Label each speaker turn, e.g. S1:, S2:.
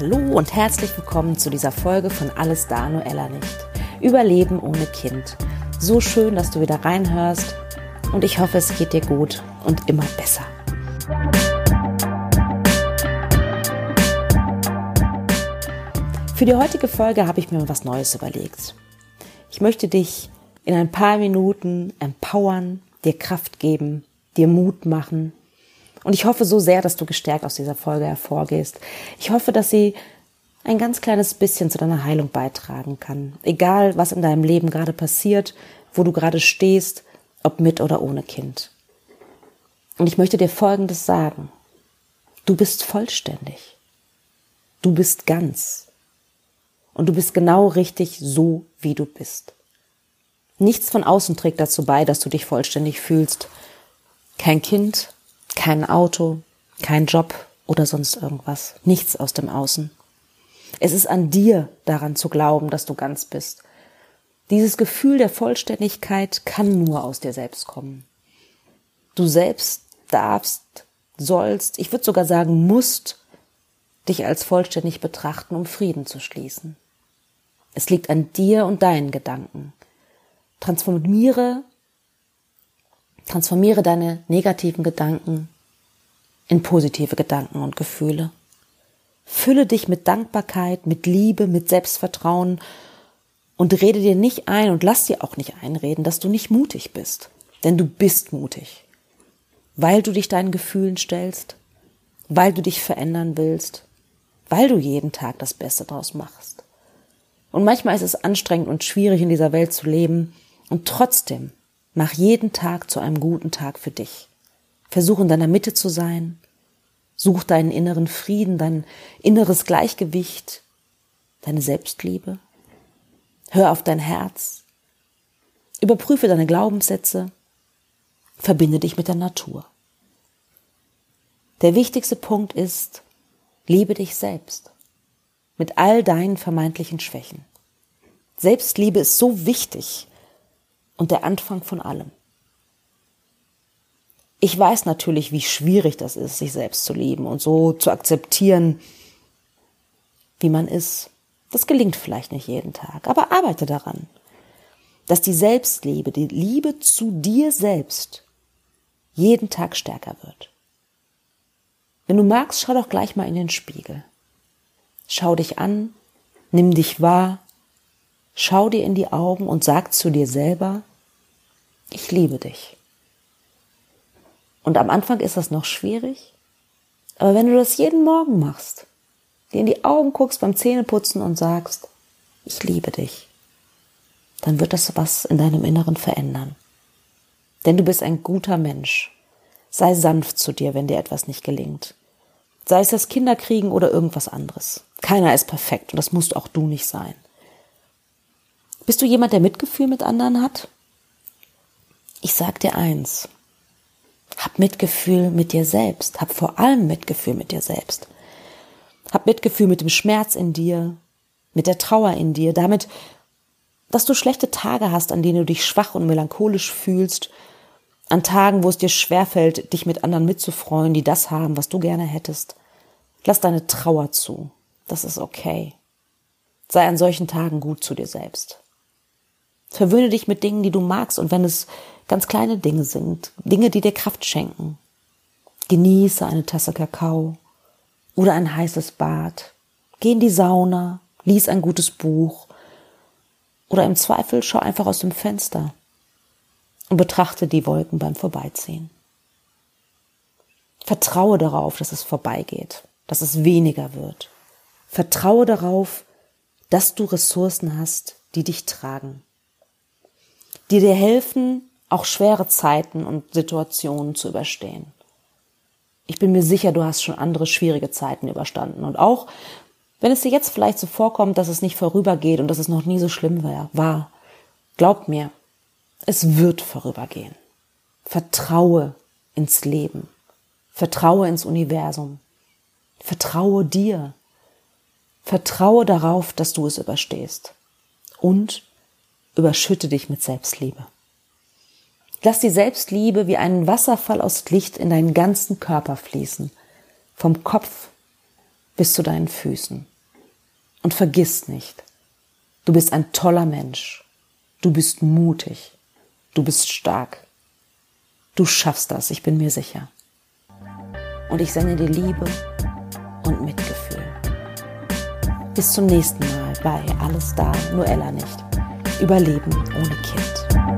S1: Hallo und herzlich willkommen zu dieser Folge von Alles da, Noella nicht. Überleben ohne Kind. So schön, dass du wieder reinhörst und ich hoffe, es geht dir gut und immer besser. Für die heutige Folge habe ich mir was Neues überlegt. Ich möchte dich in ein paar Minuten empowern, dir Kraft geben, dir Mut machen und ich hoffe so sehr, dass du gestärkt aus dieser Folge hervorgehst. Ich hoffe, dass sie ein ganz kleines bisschen zu deiner Heilung beitragen kann. Egal, was in deinem Leben gerade passiert, wo du gerade stehst, ob mit oder ohne Kind. Und ich möchte dir Folgendes sagen. Du bist vollständig. Du bist ganz. Und du bist genau richtig so, wie du bist. Nichts von außen trägt dazu bei, dass du dich vollständig fühlst. Kein Kind, kein Auto, kein Job oder sonst irgendwas. Nichts aus dem Außen. Es ist an dir daran zu glauben, dass du ganz bist. Dieses Gefühl der Vollständigkeit kann nur aus dir selbst kommen. Du selbst darfst, sollst, ich würde sogar sagen, musst dich als vollständig betrachten, um Frieden zu schließen. Es liegt an dir und deinen Gedanken. Transformiere Transformiere deine negativen Gedanken in positive Gedanken und Gefühle. Fülle dich mit Dankbarkeit, mit Liebe, mit Selbstvertrauen und rede dir nicht ein und lass dir auch nicht einreden, dass du nicht mutig bist. Denn du bist mutig. Weil du dich deinen Gefühlen stellst, weil du dich verändern willst, weil du jeden Tag das Beste draus machst. Und manchmal ist es anstrengend und schwierig in dieser Welt zu leben und trotzdem Mach jeden Tag zu einem guten Tag für dich. Versuch in deiner Mitte zu sein. Such deinen inneren Frieden, dein inneres Gleichgewicht, deine Selbstliebe. Hör auf dein Herz. Überprüfe deine Glaubenssätze. Verbinde dich mit der Natur. Der wichtigste Punkt ist, liebe dich selbst. Mit all deinen vermeintlichen Schwächen. Selbstliebe ist so wichtig und der Anfang von allem. Ich weiß natürlich, wie schwierig das ist, sich selbst zu lieben und so zu akzeptieren, wie man ist. Das gelingt vielleicht nicht jeden Tag, aber arbeite daran, dass die Selbstliebe, die Liebe zu dir selbst jeden Tag stärker wird. Wenn du magst, schau doch gleich mal in den Spiegel. Schau dich an, nimm dich wahr, schau dir in die Augen und sag zu dir selber, ich liebe dich. Und am Anfang ist das noch schwierig, aber wenn du das jeden Morgen machst, dir in die Augen guckst beim Zähneputzen und sagst, ich liebe dich, dann wird das was in deinem Inneren verändern. Denn du bist ein guter Mensch. Sei sanft zu dir, wenn dir etwas nicht gelingt. Sei es das Kinderkriegen oder irgendwas anderes. Keiner ist perfekt und das musst auch du nicht sein. Bist du jemand, der Mitgefühl mit anderen hat? Ich sag dir eins. Hab Mitgefühl mit dir selbst. Hab vor allem Mitgefühl mit dir selbst. Hab Mitgefühl mit dem Schmerz in dir, mit der Trauer in dir, damit, dass du schlechte Tage hast, an denen du dich schwach und melancholisch fühlst, an Tagen, wo es dir schwerfällt, dich mit anderen mitzufreuen, die das haben, was du gerne hättest. Lass deine Trauer zu. Das ist okay. Sei an solchen Tagen gut zu dir selbst. Verwöhne dich mit Dingen, die du magst, und wenn es ganz kleine Dinge sind, Dinge, die dir Kraft schenken. Genieße eine Tasse Kakao oder ein heißes Bad. Geh in die Sauna, lies ein gutes Buch oder im Zweifel schau einfach aus dem Fenster und betrachte die Wolken beim Vorbeiziehen. Vertraue darauf, dass es vorbeigeht, dass es weniger wird. Vertraue darauf, dass du Ressourcen hast, die dich tragen, die dir helfen, auch schwere Zeiten und Situationen zu überstehen. Ich bin mir sicher, du hast schon andere schwierige Zeiten überstanden. Und auch wenn es dir jetzt vielleicht so vorkommt, dass es nicht vorübergeht und dass es noch nie so schlimm war, war glaub mir, es wird vorübergehen. Vertraue ins Leben. Vertraue ins Universum. Vertraue dir. Vertraue darauf, dass du es überstehst. Und überschütte dich mit Selbstliebe. Lass die Selbstliebe wie einen Wasserfall aus Licht in deinen ganzen Körper fließen, vom Kopf bis zu deinen Füßen. Und vergiss nicht, du bist ein toller Mensch. Du bist mutig. Du bist stark. Du schaffst das, ich bin mir sicher. Und ich sende dir Liebe und Mitgefühl. Bis zum nächsten Mal bei Alles da, nur Ella nicht. Überleben ohne Kind.